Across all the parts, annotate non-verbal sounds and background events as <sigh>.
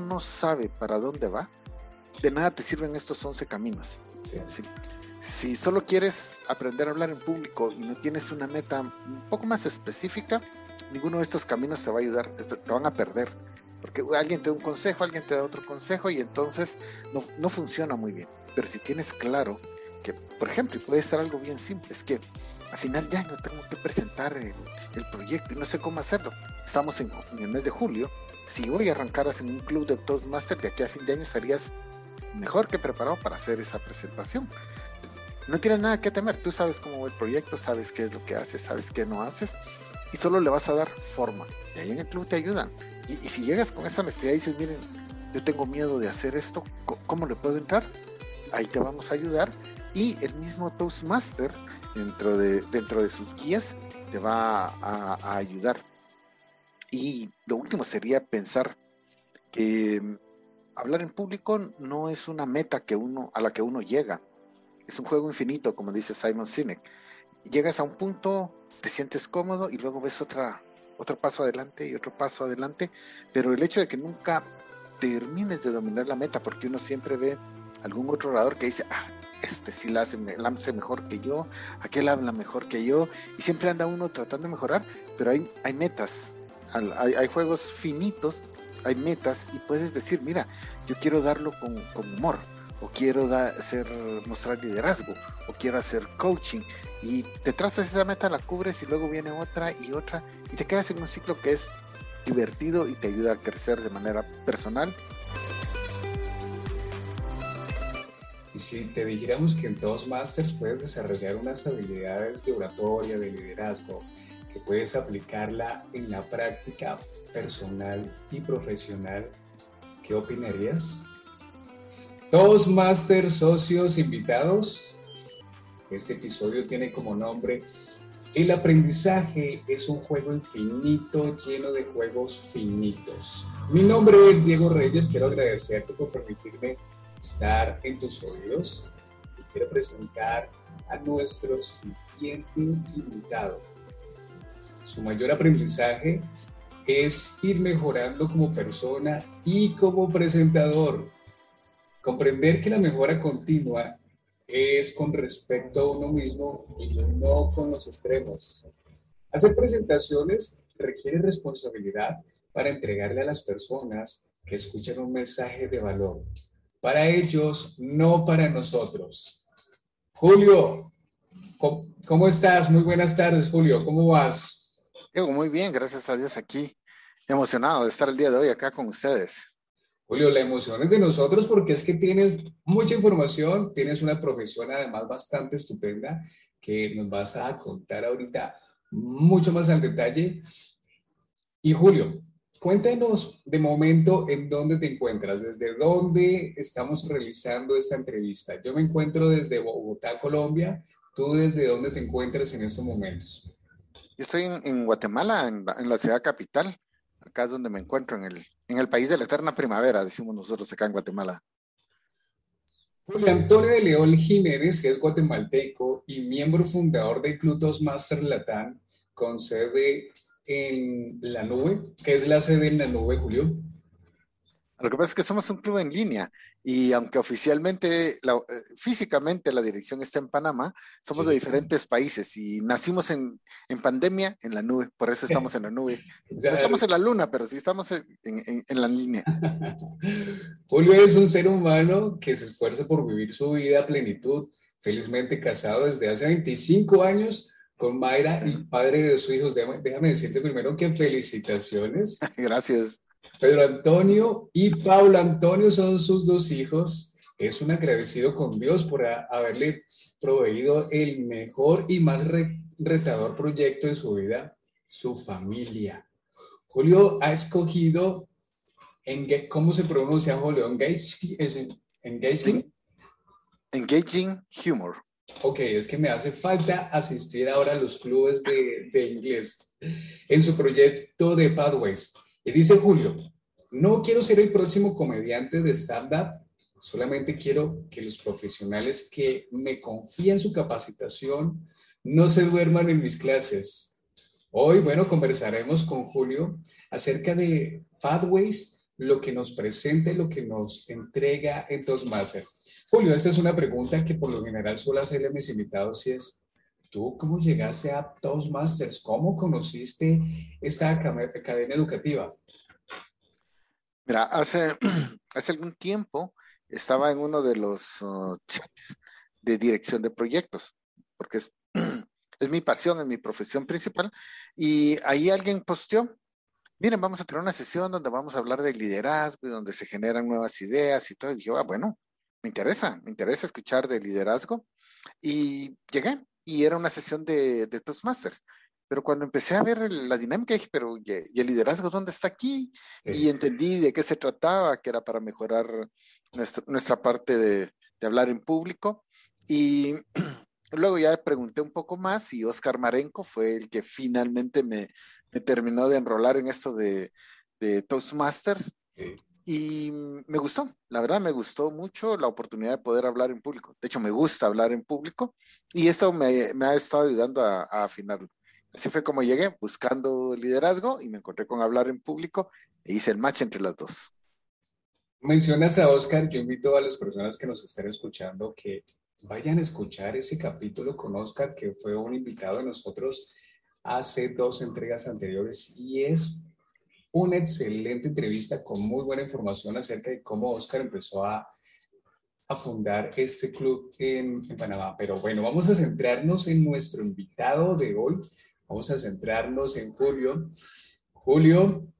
uno no sabe para dónde va, de nada te sirven estos 11 caminos. Si solo quieres aprender a hablar en público y no tienes una meta un poco más específica, ninguno de estos caminos te va a ayudar, te van a perder. Porque alguien te da un consejo, alguien te da otro consejo y entonces no, no funciona muy bien. Pero si tienes claro que, por ejemplo, y puede ser algo bien simple, es que a final de año tengo que presentar el, proyecto y no sé cómo hacerlo. Estamos en, en, el mes de julio. Si hoy arrancaras en un club de Toastmaster, de aquí a fin de año estarías mejor que preparado para hacer esa presentación. No tienes nada que temer, tú sabes cómo va el proyecto, sabes qué es lo que haces, sabes qué no haces y solo le vas a dar forma. Y ahí en el club te ayudan. Y, si llegas con esa honestidad y dices, miren, yo tengo miedo de hacer esto, ¿cómo le puedo entrar? Ahí te vamos a ayudar. Y el mismo Toastmaster, dentro de, dentro de sus guías, te va a, a ayudar. Y lo último sería pensar que hablar en público no es una meta que uno, a la que uno llega. Es un juego infinito, como dice Simon Sinek. Llegas a un punto, te sientes cómodo y luego ves otra, otro paso adelante y otro paso adelante, pero el hecho de que nunca termines de dominar la meta, porque uno siempre ve algún otro orador que dice, ah, este sí la hace, la hace mejor que yo, aquel habla mejor que yo, y siempre anda uno tratando de mejorar, pero hay, hay metas, hay, juegos finitos hay metas y puedes decir, mira, yo quiero darlo con, humor, o quiero hacer, mostrar liderazgo, o quiero hacer coaching, y te trazas esa meta, la cubres y luego viene otra y otra, y te quedas en un ciclo que es divertido y te ayuda a crecer de manera personal. Y si te dijéramos que en todos Masters puedes desarrollar unas habilidades de oratoria, de liderazgo, que puedes aplicarla en la práctica personal y profesional, ¿qué opinarías? Dos máster socios invitados. Este episodio tiene como nombre El aprendizaje es un juego infinito lleno de juegos finitos. Mi nombre es Diego Reyes, quiero agradecerte por permitirme estar en tus oídos y quiero presentar a nuestro siguiente invitado. Su mayor aprendizaje es ir mejorando como persona y como presentador. Comprender que la mejora continua es con respecto a uno mismo y no con los extremos. Hacer presentaciones requiere responsabilidad para entregarle a las personas que escuchan un mensaje de valor. Para ellos, no para nosotros. Julio, ¿cómo, estás? Muy buenas tardes, Julio. ¿Cómo vas? Muy bien, gracias a Dios aquí. Emocionado de estar el día de hoy acá con ustedes. Julio, la emoción es de nosotros porque es que tienes mucha información, tienes una profesión además bastante estupenda que nos vas a contar ahorita mucho más al detalle. Y Julio, cuéntanos de momento en dónde te encuentras, desde dónde estamos realizando esta entrevista. Yo me encuentro desde Bogotá, Colombia. ¿Tú desde dónde te encuentras en estos momentos? Yo estoy en, Guatemala, en la, ciudad capital. Acá es donde me encuentro, en el, en el país de la eterna primavera, decimos nosotros acá en Guatemala. Julio Antonio de León Jiménez es guatemalteco y miembro fundador de Clutos Master Latán, con sede en la nube. ¿Qué es la sede en la nube, Julio? Lo que pasa es que somos un club en línea y aunque oficialmente, eh, físicamente la dirección está en Panamá, somos de diferentes países y nacimos en, pandemia en la nube, por eso estamos en la nube. <laughs> no estamos en la luna, pero sí estamos en, en la línea. <laughs> Julio es un ser humano que se esfuerza por vivir su vida a plenitud, felizmente casado desde hace 25 años con Mayra y padre de sus hijos. déjame decirte primero que felicitaciones. <laughs> Gracias. Pedro Antonio y Paula Antonio son sus dos hijos. Es un agradecido con Dios por haberle proveído el mejor y más retador proyecto de su vida, su familia. Julio ha escogido, ¿cómo se pronuncia Julio? Engaging, engaging, engaging humor. Ok, es que me hace falta asistir ahora a los clubes de, de inglés en su proyecto de Pathways. Y dice Julio, no quiero ser el próximo comediante de stand-up, solamente quiero que los profesionales que me confían su capacitación no se duerman en mis clases. Hoy, bueno, conversaremos con Julio acerca de pathways lo que nos presenta lo que nos entrega en Toastmasters. Julio, esta es una pregunta que por lo general suelo hacerle a mis invitados y es, ¿tú cómo llegaste a Toastmasters? ¿Cómo conociste esta academia educativa? Mira, hace, <clears throat> hace algún tiempo estaba en uno de los uh, chats de dirección de proyectos, porque es, <clears throat> es mi pasión, es mi profesión principal, y ahí alguien posteó, miren, vamos a tener una sesión donde vamos a hablar de liderazgo y donde se generan nuevas ideas y todo, y dije, ah, bueno, me interesa, me interesa escuchar de liderazgo, y llegué, y era una sesión de, de Toastmasters. Pero cuando empecé a ver la dinámica, dije, pero ¿y el liderazgo dónde está aquí? Y entendí de qué se trataba, que era para mejorar nuestra, nuestra parte de, de hablar en público. Y <clears throat> luego ya pregunté un poco más y Oscar Marenco fue el que finalmente me, me terminó de enrolar en esto de, de Toastmasters. Y me gustó, la verdad me gustó mucho la oportunidad de poder hablar en público. De hecho, me gusta hablar en público y eso me, me ha estado ayudando a, a, afinarlo. Así fue como llegué, buscando liderazgo y me encontré con hablar en público e hice el match entre las dos. Mencionas a Oscar, yo invito a las personas que nos estén escuchando que vayan a escuchar ese capítulo con Oscar, que fue un invitado de nosotros hace dos entregas anteriores y es una excelente entrevista con muy buena información acerca de cómo Oscar empezó a, a fundar este club en, en, Panamá. Pero bueno, vamos a centrarnos en nuestro invitado de hoy. Vamos a centrarnos en Julio. Julio,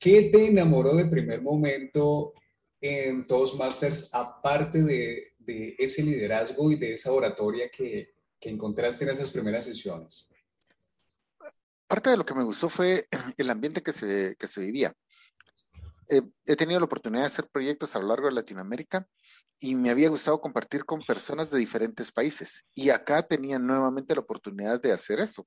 ¿qué te enamoró de primer momento en Toastmasters, aparte de, de ese liderazgo y de esa oratoria que, que encontraste en esas primeras sesiones? Parte de lo que me gustó fue <clears throat> el ambiente que se, que se vivía. Eh, he tenido la oportunidad de hacer proyectos a lo largo de Latinoamérica y me había gustado compartir con personas de diferentes países. Y acá tenía nuevamente la oportunidad de hacer eso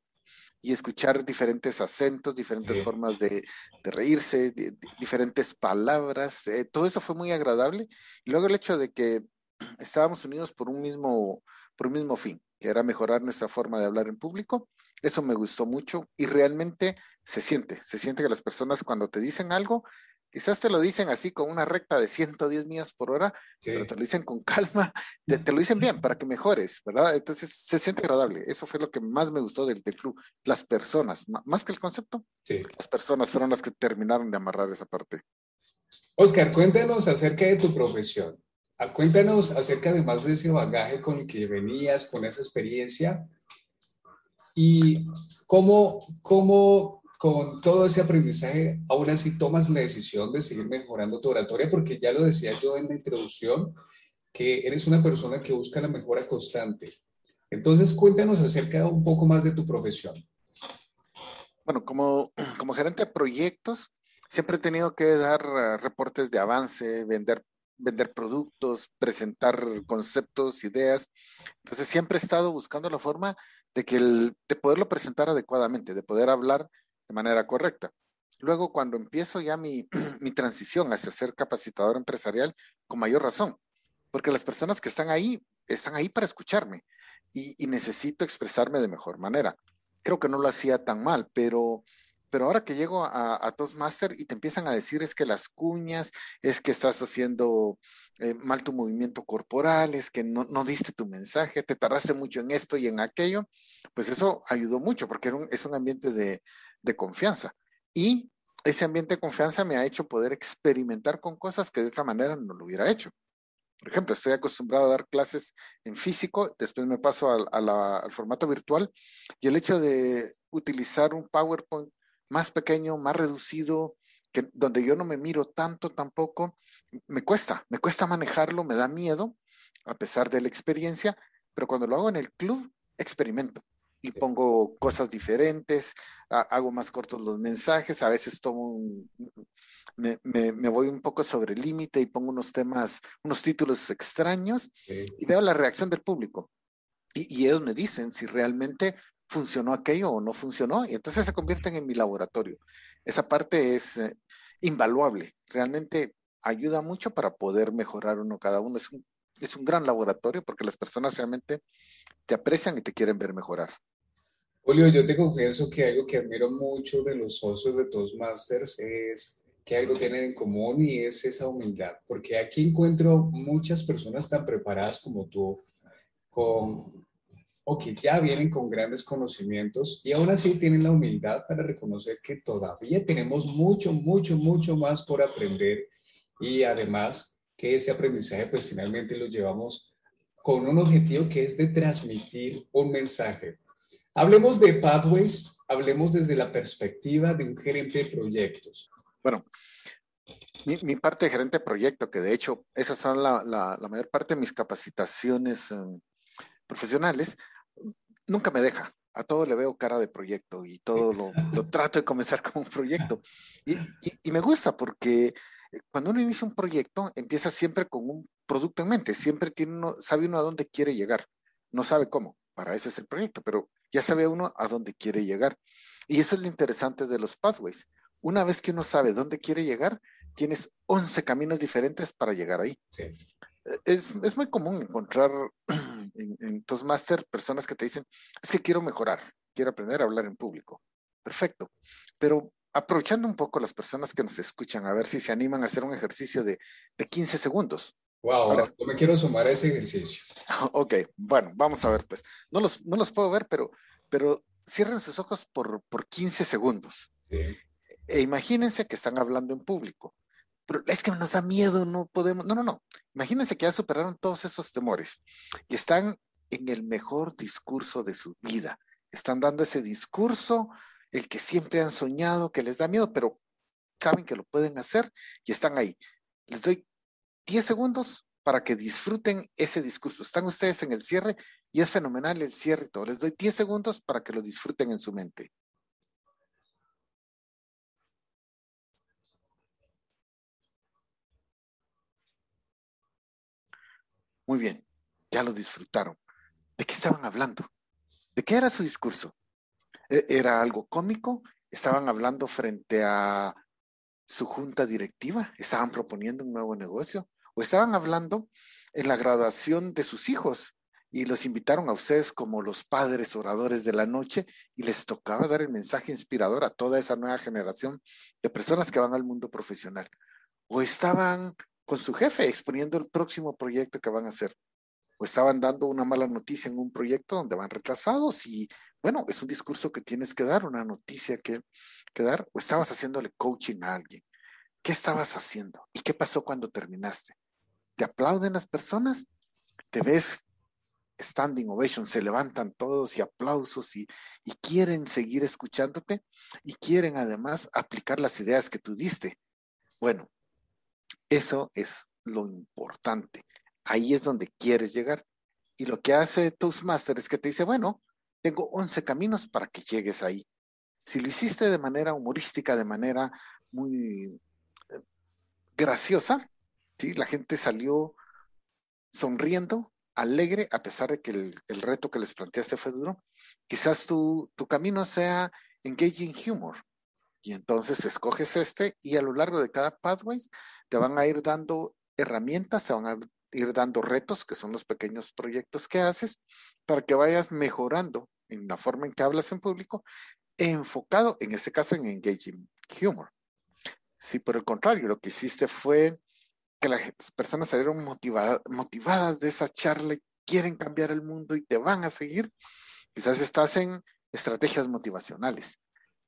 y escuchar diferentes acentos, diferentes sí. formas de, de reírse, de, de, diferentes palabras. Eh, todo eso fue muy agradable. Y luego el hecho de que <clears throat> estábamos unidos por un mismo, por un mismo fin, que era mejorar nuestra forma de hablar en público. Eso me gustó mucho y realmente se siente, se siente que las personas cuando te dicen algo, quizás te lo dicen así con una recta de 110 millas por hora, sí. pero te lo dicen con calma, <laughs> te, te, lo dicen bien para que mejores, ¿verdad? Entonces se siente agradable. Eso fue lo que más me gustó del, del club. Las personas, más que el concepto, sí. las personas fueron las que terminaron de amarrar esa parte. Oscar, cuéntanos acerca de tu profesión. Ah, cuéntanos acerca de más de ese bagaje con el que venías, con esa experiencia y cómo, cómo con todo ese aprendizaje aún así tomas la decisión de seguir mejorando tu oratoria, porque ya lo decía yo en la introducción, que eres una persona que busca la mejora constante. Entonces, cuéntanos acerca un poco más de tu profesión. Bueno, como, como gerente de proyectos, siempre he tenido que dar uh, reportes de avance, vender vender productos, presentar conceptos, ideas. Entonces siempre he estado buscando la forma de que el, de poderlo presentar adecuadamente, de poder hablar de manera correcta. Luego, cuando empiezo ya mi, <clears throat> mi transición hacia ser capacitador empresarial, con mayor razón, porque las personas que están ahí están ahí para escucharme y, y necesito expresarme de mejor manera. Creo que no lo hacía tan mal, pero pero ahora que llego a, a Toastmaster y te empiezan a decir es que las cuñas, es que estás haciendo eh, mal tu movimiento corporal, es que no, no, diste tu mensaje, te tardaste mucho en esto y en aquello, pues eso ayudó mucho porque un, es un ambiente de, de confianza. Y ese ambiente de confianza me ha hecho poder experimentar con cosas que de otra manera no lo hubiera hecho. Por ejemplo, estoy acostumbrado a dar clases en físico, después me paso al, a la, al formato virtual y el hecho de utilizar un PowerPoint más pequeño, más reducido, que, donde yo no me miro tanto tampoco, me cuesta, me cuesta manejarlo, me da miedo, a pesar de la experiencia, pero cuando lo hago en el club, experimento y pongo cosas diferentes, hago más cortos los mensajes, a veces tomo un, me, me, me, voy un poco sobre el límite y pongo unos temas, unos títulos extraños y veo la reacción del público. Y, y, ellos me dicen si realmente funcionó aquello o no funcionó, y entonces se convierten en mi laboratorio. Esa parte es eh, invaluable, realmente ayuda mucho para poder mejorar uno cada uno. Es un, es un gran laboratorio porque las personas realmente te aprecian y te quieren ver mejorar. Julio, yo te confieso que algo que admiro mucho de los socios de Toastmasters es que algo tienen en común y es esa humildad, porque aquí encuentro muchas personas tan preparadas como tú, con, o que ya vienen con grandes conocimientos y aún así tienen la humildad para reconocer que todavía tenemos mucho, mucho, mucho más por aprender y además que ese aprendizaje pues finalmente lo llevamos con un objetivo que es de transmitir un mensaje. Hablemos de Pathways, hablemos desde la perspectiva de un gerente de proyectos. Bueno, mi, parte de gerente de proyecto, que de hecho esas son la, la, mayor parte de mis capacitaciones em, profesionales, nunca me deja. A todo le veo cara de proyecto y todo lo, <laughs> lo trato de comenzar como un proyecto. Y, y, y, me gusta porque cuando uno inicia un proyecto, empieza siempre con un producto en mente, siempre tiene uno, sabe uno a dónde quiere llegar, no sabe cómo, para eso es el proyecto, pero ya sabe uno a dónde quiere llegar. Y eso es lo interesante de los pathways. Una vez que uno sabe dónde quiere llegar, tienes 11 caminos diferentes para llegar ahí. Es, es, muy común encontrar <clears throat> en, en Toastmaster personas que te dicen, es que quiero mejorar, quiero aprender a hablar en público. Perfecto. Pero aprovechando un poco las personas que nos escuchan, a ver si se animan a hacer un ejercicio de, de 15 segundos. Wow, yo me quiero sumar a ese ejercicio. <laughs> Ok, bueno, vamos a ver, pues. No los, no los puedo ver, pero, pero cierren sus ojos por, por 15 segundos. Sí. E imagínense que están hablando en público. Pero es que nos da miedo, no podemos. No, no, no. Imagínense que ya superaron todos esos temores y están en el mejor discurso de su vida. Están dando ese discurso el que siempre han soñado, que les da miedo, pero saben que lo pueden hacer y están ahí. Les doy 10 segundos para que disfruten ese discurso. Están ustedes en el cierre y es fenomenal el cierre y todo. Les doy 10 segundos para que lo disfruten en su mente. Muy bien, ya lo disfrutaron. ¿De qué estaban hablando? ¿De qué era su discurso? E-, era algo cómico, estaban hablando frente a su junta directiva, estaban proponiendo un nuevo negocio o estaban hablando en la graduación de sus hijos y los invitaron a ustedes como los padres oradores de la noche y les tocaba dar el mensaje inspirador a toda esa nueva generación de personas que van al mundo profesional. O estaban con su jefe exponiendo el próximo proyecto que van a hacer. O estaban dando una mala noticia en un proyecto donde van retrasados y bueno, es un discurso que tienes que dar, una noticia que, que dar, o estabas haciéndole coaching a alguien. ¿Qué estabas haciendo? ¿Y qué pasó cuando terminaste? ¿Te aplauden las personas? ¿Te ves standing ovation? Se levantan todos y aplausos y, y quieren seguir escuchándote y quieren además aplicar las ideas que tú diste. Bueno, eso es lo importante. Ahí es donde quieres llegar. Y lo que hace Toastmaster es que te dice, bueno, tengo 11 caminos para que llegues ahí. Si lo hiciste de manera humorística, de manera muy eh, graciosa, ¿sí? la gente salió sonriendo, alegre, a pesar de que el, reto que les planteaste fue duro. Quizás tu, tu camino sea engaging humor. Y entonces escoges este y a lo largo de cada pathway te van a ir dando herramientas, se van a ir dando retos, que son los pequeños proyectos que haces, para que vayas mejorando en la forma en que hablas en público, enfocado en este caso en engaging humor. Si por el contrario lo que hiciste fue que las personas salieron motivadas de esa charla, quieren cambiar el mundo y te van a seguir, quizás estás en estrategias motivacionales.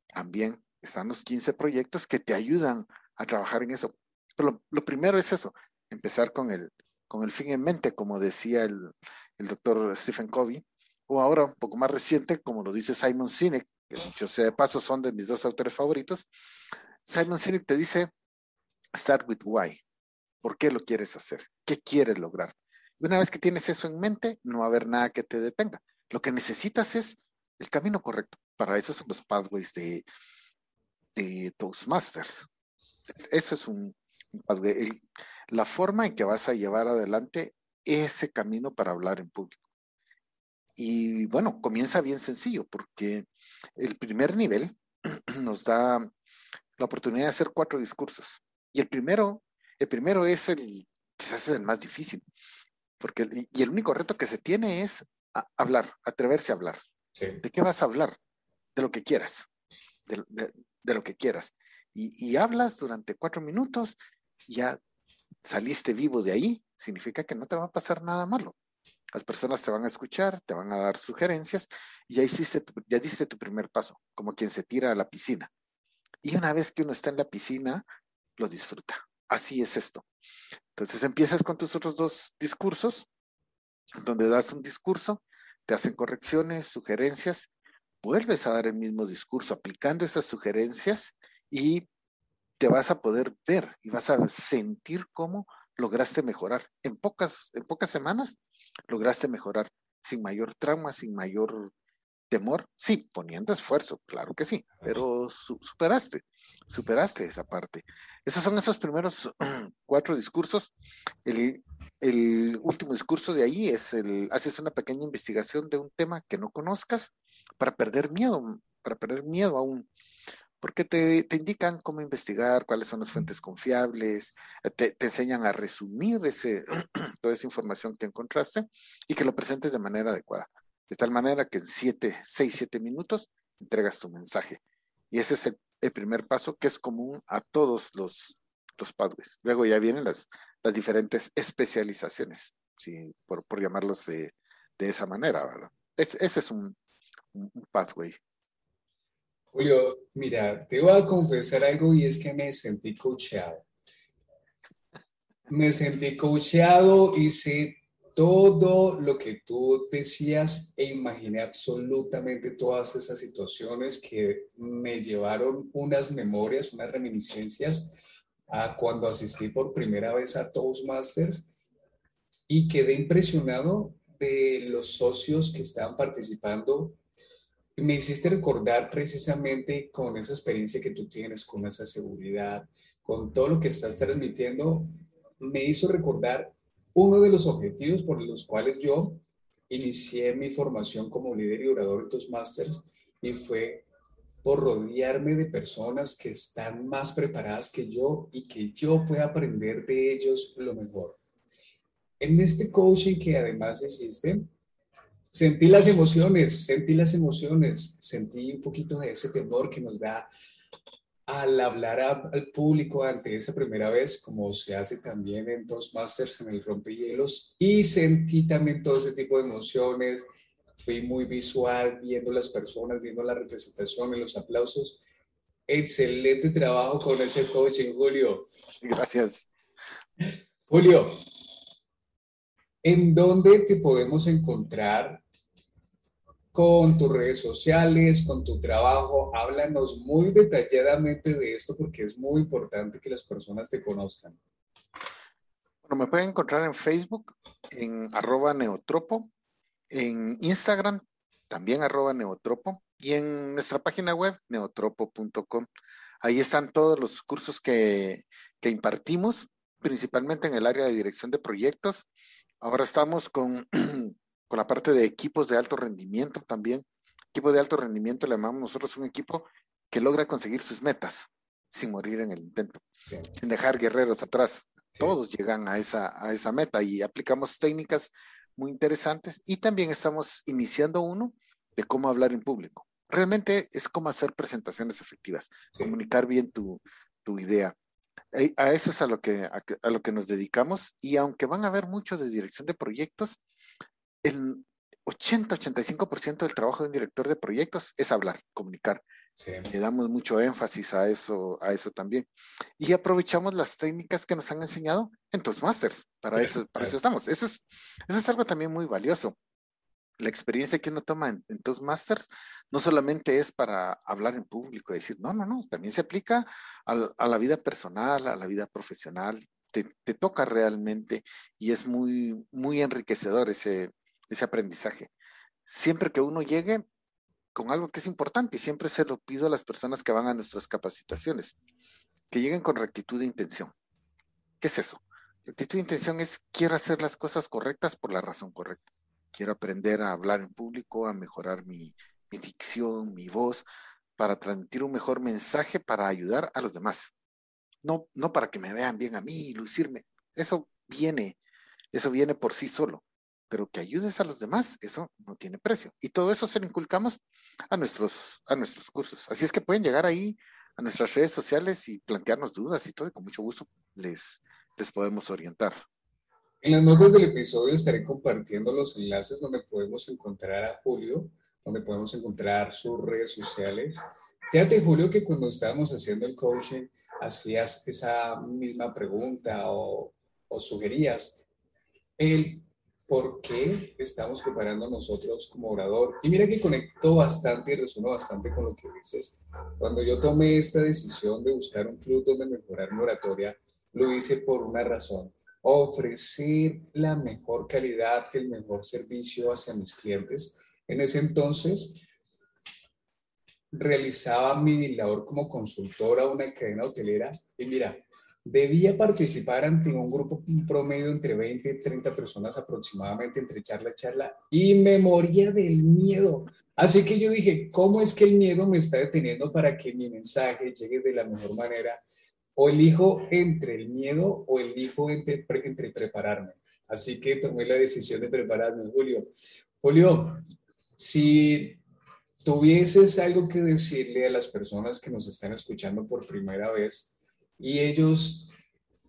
También están los 15 proyectos que te ayudan a trabajar en eso. Pero lo, primero es eso, empezar con el, con el fin en mente, como decía el, el doctor Stephen Covey, o ahora un poco más reciente, como lo dice Simon Sinek, que dicho sea de paso son de mis dos autores favoritos, Simon Sinek te dice, start with why. ¿Por qué lo quieres hacer? ¿Qué quieres lograr? una vez que tienes eso en mente, no va a haber nada que te detenga. Lo que necesitas es el camino correcto. Para eso son los pathways de, de Toastmasters. Eso es un, pathway. la forma en que vas a llevar adelante ese camino para hablar en público. Y bueno, comienza bien sencillo porque el primer nivel <clears throat> nos da la oportunidad de hacer cuatro discursos. Y el primero, el primero es el, quizás es el más difícil, porque y el único reto que se tiene es hablar, atreverse a hablar. ¿De qué vas a hablar? De lo que quieras, de, lo que quieras. y, hablas durante cuatro minutos, ya saliste vivo de ahí, significa que no te va a pasar nada malo. Las personas te van a escuchar, te van a dar sugerencias y ya hiciste, ya diste tu primer paso, como quien se tira a la piscina. Y una vez que uno está en la piscina, lo disfruta. Así es esto. Entonces empiezas con tus otros dos discursos, donde das un discurso, te hacen correcciones, sugerencias, vuelves a dar el mismo discurso aplicando esas sugerencias y te vas a poder ver y vas a sentir cómo lograste mejorar. En pocas, en pocas semanas lograste mejorar sin mayor trauma, sin mayor temor. Sí, poniendo esfuerzo, claro que sí, pero superaste, superaste esa parte. Esos son esos primeros <clears throat> cuatro discursos. El, el último discurso de ahí es el, haces una pequeña investigación de un tema que no conozcas para perder miedo, para perder miedo aún porque te, te, indican cómo investigar, cuáles son las fuentes confiables, eh, te, te enseñan a resumir ese, <clears throat> toda esa información que encontraste y que lo presentes de manera adecuada, de tal manera que en siete, seis, siete minutos entregas tu mensaje. Y ese es el, primer paso que es común a todos los, los pathways. Luego ya vienen las, las diferentes especializaciones, ¿sí? por, por llamarlos de, de esa manera, ¿verdad? Es, ese es un, un pathway Julio, mira, te voy a confesar algo y es que me sentí coacheado. Me sentí coacheado, hice todo lo que tú decías e imaginé absolutamente todas esas situaciones que me llevaron unas memorias, unas reminiscencias a cuando asistí por primera vez a Toastmasters y quedé impresionado de los socios que estaban participando me hiciste recordar precisamente con esa experiencia que tú tienes, con esa seguridad, con todo lo que estás transmitiendo, me hizo recordar uno de los objetivos por los cuales yo inicié mi formación como líder y orador de Toastmasters y fue por rodearme de personas que están más preparadas que yo y que yo pueda aprender de ellos lo mejor. En este coaching que además existe, sentí las emociones, sentí las emociones, sentí un poquito de ese temor que nos da al hablar al público ante esa primera vez, como se hace también en Toastmasters, en el rompehielos, y sentí también todo ese tipo de emociones. Fui muy visual, viendo las personas, viendo la representación, y los aplausos. Excelente trabajo con ese coaching, Julio. Gracias. Julio, ¿en dónde te podemos encontrar con tus redes sociales, con tu trabajo. Háblanos muy detalladamente de esto porque es muy importante que las personas te conozcan. Bueno, me pueden encontrar en Facebook, en arroba neotropo, en Instagram, también arroba neotropo, y en nuestra página web, neotropo.com. Ahí están todos los cursos que, que impartimos, principalmente en el área de dirección de proyectos. Ahora estamos con <clears throat> con la parte de equipos de alto rendimiento también. Equipo de alto rendimiento le llamamos nosotros un equipo que logra conseguir sus metas sin morir en el intento, sin dejar guerreros atrás. Todos llegan a esa, a esa meta y aplicamos técnicas muy interesantes y también estamos iniciando uno de cómo hablar en público. Realmente es como hacer presentaciones efectivas, comunicar bien tu, tu idea. Eh, a eso es a lo, que, a, lo que nos dedicamos y aunque van a haber mucho de dirección de proyectos, el 80-85% del trabajo de un director de proyectos es hablar, comunicar. Le damos mucho énfasis a eso, a eso también. Y aprovechamos las técnicas que nos han enseñado en Toastmasters. Para, eso, para eso estamos. Eso es, eso es algo también muy valioso. La experiencia que uno toma en, en Toastmasters no solamente es para hablar en público y decir, no, no, no, también se aplica a, a la vida personal, a la vida profesional. Te, te toca realmente y es muy, muy enriquecedor ese, ese aprendizaje. Siempre que uno llegue con algo que es importante, y siempre se lo pido a las personas que van a nuestras capacitaciones, que lleguen con rectitud de intención. ¿Qué es eso? Rectitud de intención es quiero hacer las cosas correctas por la razón correcta. Quiero aprender a hablar en público, a mejorar mi, mi dicción, mi voz, para transmitir un mejor mensaje para ayudar a los demás. No, no para que me vean bien a mí, lucirme. Eso viene, eso viene por sí solo pero que ayudes a los demás, eso no tiene precio. Y todo eso se lo inculcamos a nuestros, a nuestros cursos. Así es que pueden llegar ahí a nuestras redes sociales y plantearnos dudas y todo, y con mucho gusto les, les podemos orientar. En las notas del episodio estaré compartiendo los enlaces donde podemos encontrar a Julio, donde podemos encontrar sus redes sociales. Fíjate, Julio, que cuando estábamos haciendo el coaching, hacías esa misma pregunta o, o sugerías el por qué estamos preparando nosotros como orador. Y mira que conectó bastante y resonó bastante con lo que dices. Cuando yo tomé esta decisión de buscar un club donde mejorar mi oratoria, lo hice por una razón. Ofrecer la mejor calidad, el mejor servicio hacia mis clientes. En ese entonces, realizaba mi labor como consultora a una cadena hotelera y mira, debía participar ante un grupo promedio entre 20 y 30 personas aproximadamente entre charla y charla y me moría del miedo. Así que yo dije, ¿cómo es que el miedo me está deteniendo para que mi mensaje llegue de la mejor manera? O elijo entre el miedo o elijo entre, entre prepararme. Así que tomé la decisión de prepararme, Julio. Julio, si tuvieses algo que decirle a las personas que nos están escuchando por primera vez y ellos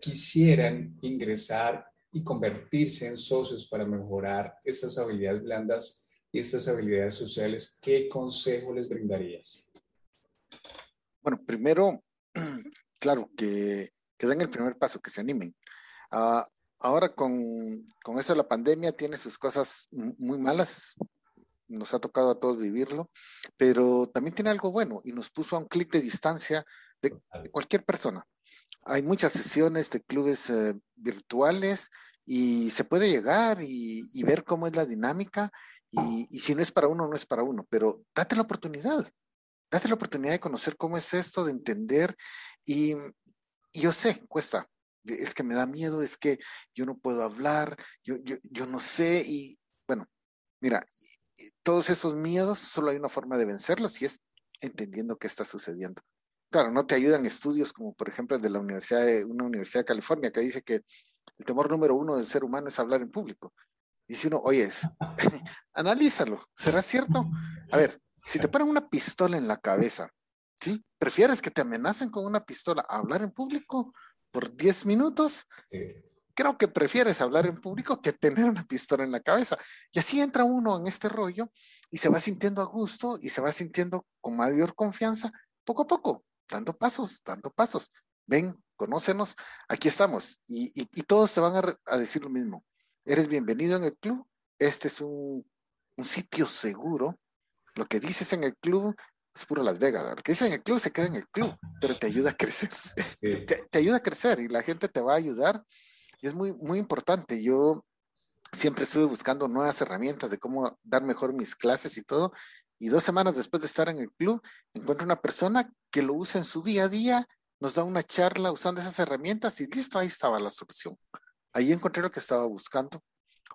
quisieran ingresar y convertirse en socios para mejorar estas habilidades blandas y estas habilidades sociales, ¿qué consejo les brindarías? Bueno, primero, <clears throat> claro, que, que den el primer paso, que se animen. Uh, ahora con, con eso de la pandemia tiene sus cosas muy malas, nos ha tocado a todos vivirlo, pero también tiene algo bueno y nos puso a un clic de distancia de, cualquier persona. Hay muchas sesiones de clubes eh, virtuales y se puede llegar y, ver cómo es la dinámica y, si no es para uno, no es para uno, pero date la oportunidad, date la oportunidad de conocer cómo es esto, de entender y, yo sé, cuesta, es que me da miedo, es que yo no puedo hablar, yo, yo no sé y bueno, mira, todos esos miedos, solo hay una forma de vencerlos y es entendiendo qué está sucediendo. Claro, no te ayudan estudios como por ejemplo el de la Universidad de una Universidad de California que dice que el temor número uno del ser humano es hablar en público. Y si uno, oye, <laughs> analízalo, ¿será cierto? A ver, si te ponen una pistola en la cabeza, ¿sí? ¿Prefieres que te amenacen con una pistola a hablar en público por 10 minutos? creo que prefieres hablar en público que tener una pistola en la cabeza. Y así entra uno en este rollo y se va sintiendo a gusto y se va sintiendo con mayor confianza poco a poco, dando pasos, dando pasos. Ven, conócenos, aquí estamos. Y, todos te van a, decir lo mismo. Eres bienvenido en el club. Este es un, sitio seguro. Lo que dices en el club es puro Las Vegas. Lo que dices en el club se queda en el club, pero te ayuda a crecer. <laughs> te ayuda a crecer y la gente te va a ayudar y es muy, muy importante. Yo siempre estuve buscando nuevas herramientas de cómo dar mejor mis clases y todo. Y dos semanas después de estar en el club, encuentro una persona que lo usa en su día a día, nos da una charla usando esas herramientas y listo, ahí estaba la solución. Ahí encontré lo que estaba buscando.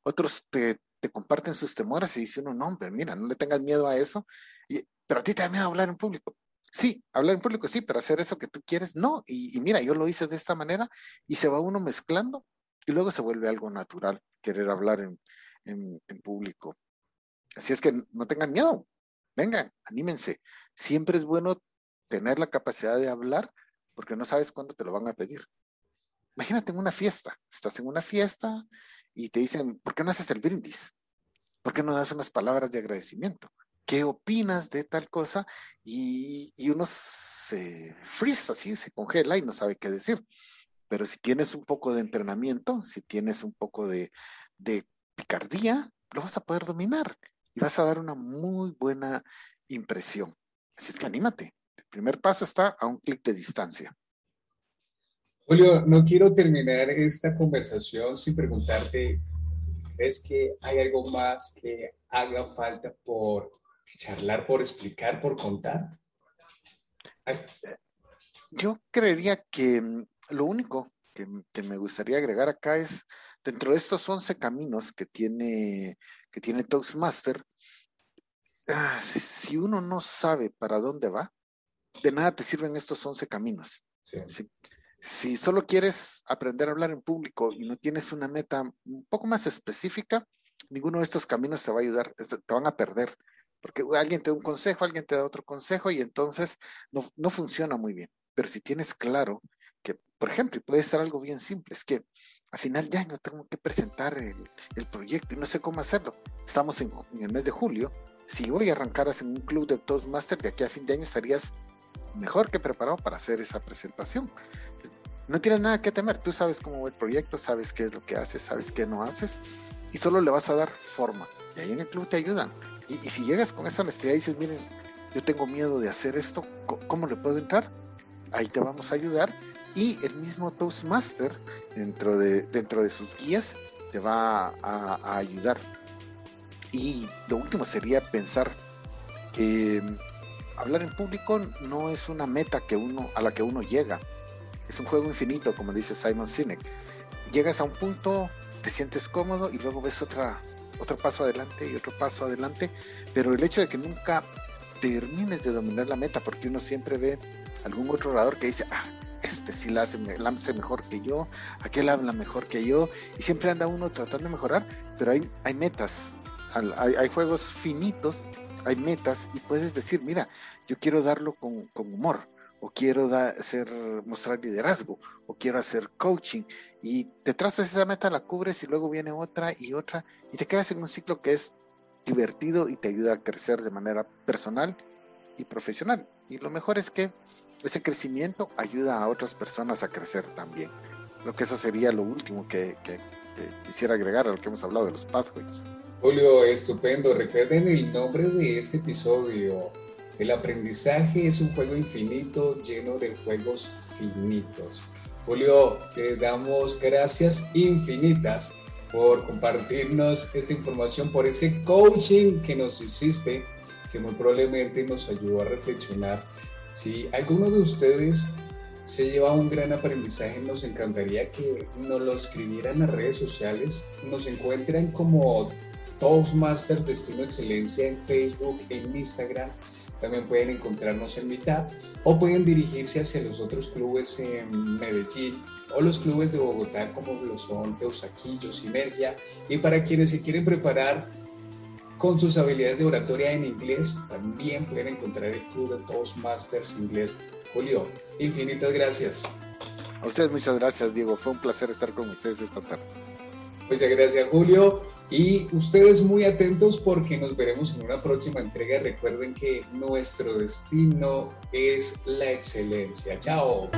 Otros te, te comparten sus temores y dice uno, no, pero mira, no le tengas miedo a eso. Y, pero a ti te da miedo hablar en público. Sí, hablar en público sí, pero hacer eso que tú quieres, no. Y, y mira, yo lo hice de esta manera y se va uno mezclando y luego se vuelve algo natural querer hablar en, en, público. Así es que no tengan miedo, vengan, anímense. Siempre es bueno tener la capacidad de hablar porque no sabes cuándo te lo van a pedir. Imagínate en una fiesta, estás en una fiesta y te dicen, ¿por qué no haces el brindis? ¿Por qué no das unas palabras de agradecimiento? ¿Qué opinas de tal cosa? Y, y uno se frisa, así, se congela y no sabe qué decir. Pero si tienes un poco de entrenamiento, si tienes un poco de, picardía, lo vas a poder dominar y vas a dar una muy buena impresión. Así es que anímate. El primer paso está a un clic de distancia. Julio, no quiero terminar esta conversación sin preguntarte, ¿crees que hay algo más que haga falta por charlar, por explicar, por contar? Yo creería que mm, lo único que, me gustaría agregar acá es, dentro de estos 11 caminos que tiene, que tiene Toastmaster, ah, si uno no sabe para dónde va, de nada te sirven estos 11 caminos. Si, solo quieres aprender a hablar en público y no tienes una meta un poco más específica, ninguno de estos caminos te va a ayudar, te van a perder, porque alguien te da un consejo, alguien te da otro consejo y entonces no, no funciona muy bien. Pero si tienes claro que, por ejemplo, y puede ser algo bien simple, es que a final de año tengo que presentar el, proyecto y no sé cómo hacerlo. Estamos en, el mes de julio. Si hoy arrancaras en un club de Toastmaster, de aquí a fin de año estarías mejor que preparado para hacer esa presentación. No tienes nada que temer, tú sabes cómo va el proyecto, sabes qué es lo que haces, sabes qué no haces y solo le vas a dar forma. Y ahí en el club te ayudan. Y, si llegas con esa honestidad y dices, miren, yo tengo miedo de hacer esto, ¿cómo le puedo entrar? Ahí te vamos a ayudar. Y el mismo Toastmaster, dentro de, dentro de sus guías, te va a, ayudar. Y lo último sería pensar que hablar en público no es una meta que uno, a la que uno llega. Es un juego infinito, como dice Simon Sinek. Llegas a un punto, te sientes cómodo y luego ves otra, otro paso adelante y otro paso adelante, pero el hecho de que nunca termines de dominar la meta, porque uno siempre ve algún otro orador que dice, ah, este sí la hace, la mejor que yo, aquel habla mejor que yo, y siempre anda uno tratando de mejorar, pero hay, hay metas, hay, juegos finitos, hay metas, y puedes decir, mira, yo quiero darlo con, con humor, o quiero hacer, mostrar liderazgo, o quiero hacer coaching, y te trazas esa meta, la cubres y luego viene otra y otra, y te quedas en un ciclo que es divertido y te ayuda a crecer de manera personal y profesional. Y lo mejor es que ese crecimiento ayuda a otras personas a crecer también. Creo que eso sería lo último que, que, que quisiera agregar a lo que hemos hablado de los pathways. Julio, estupendo. Recuerden el nombre de este episodio. El aprendizaje es un juego infinito lleno de juegos finitos. Julio, te damos gracias infinitas por compartirnos esta información, por ese coaching que nos hiciste, que muy probablemente nos ayudó a reflexionar. Si alguno de ustedes se lleva un gran aprendizaje, nos encantaría que nos lo escribieran las redes sociales. Nos encuentran como Toastmaster Destino Excelencia en Facebook, en Instagram. También pueden encontrarnos en mitad o pueden dirigirse hacia los otros clubes en Medellín o los clubes de Bogotá como lo son Teusaquillo, Sinergia. Y para quienes se quieren preparar con sus habilidades de oratoria en inglés, también pueden encontrar el club de Toastmasters Inglés. Julio, infinitas gracias. A ustedes muchas gracias, Diego. Fue un placer estar con ustedes esta tarde. Muchas gracias, Julio. Y ustedes muy atentos porque nos veremos en una próxima entrega. Recuerden que nuestro destino es la excelencia. Chao.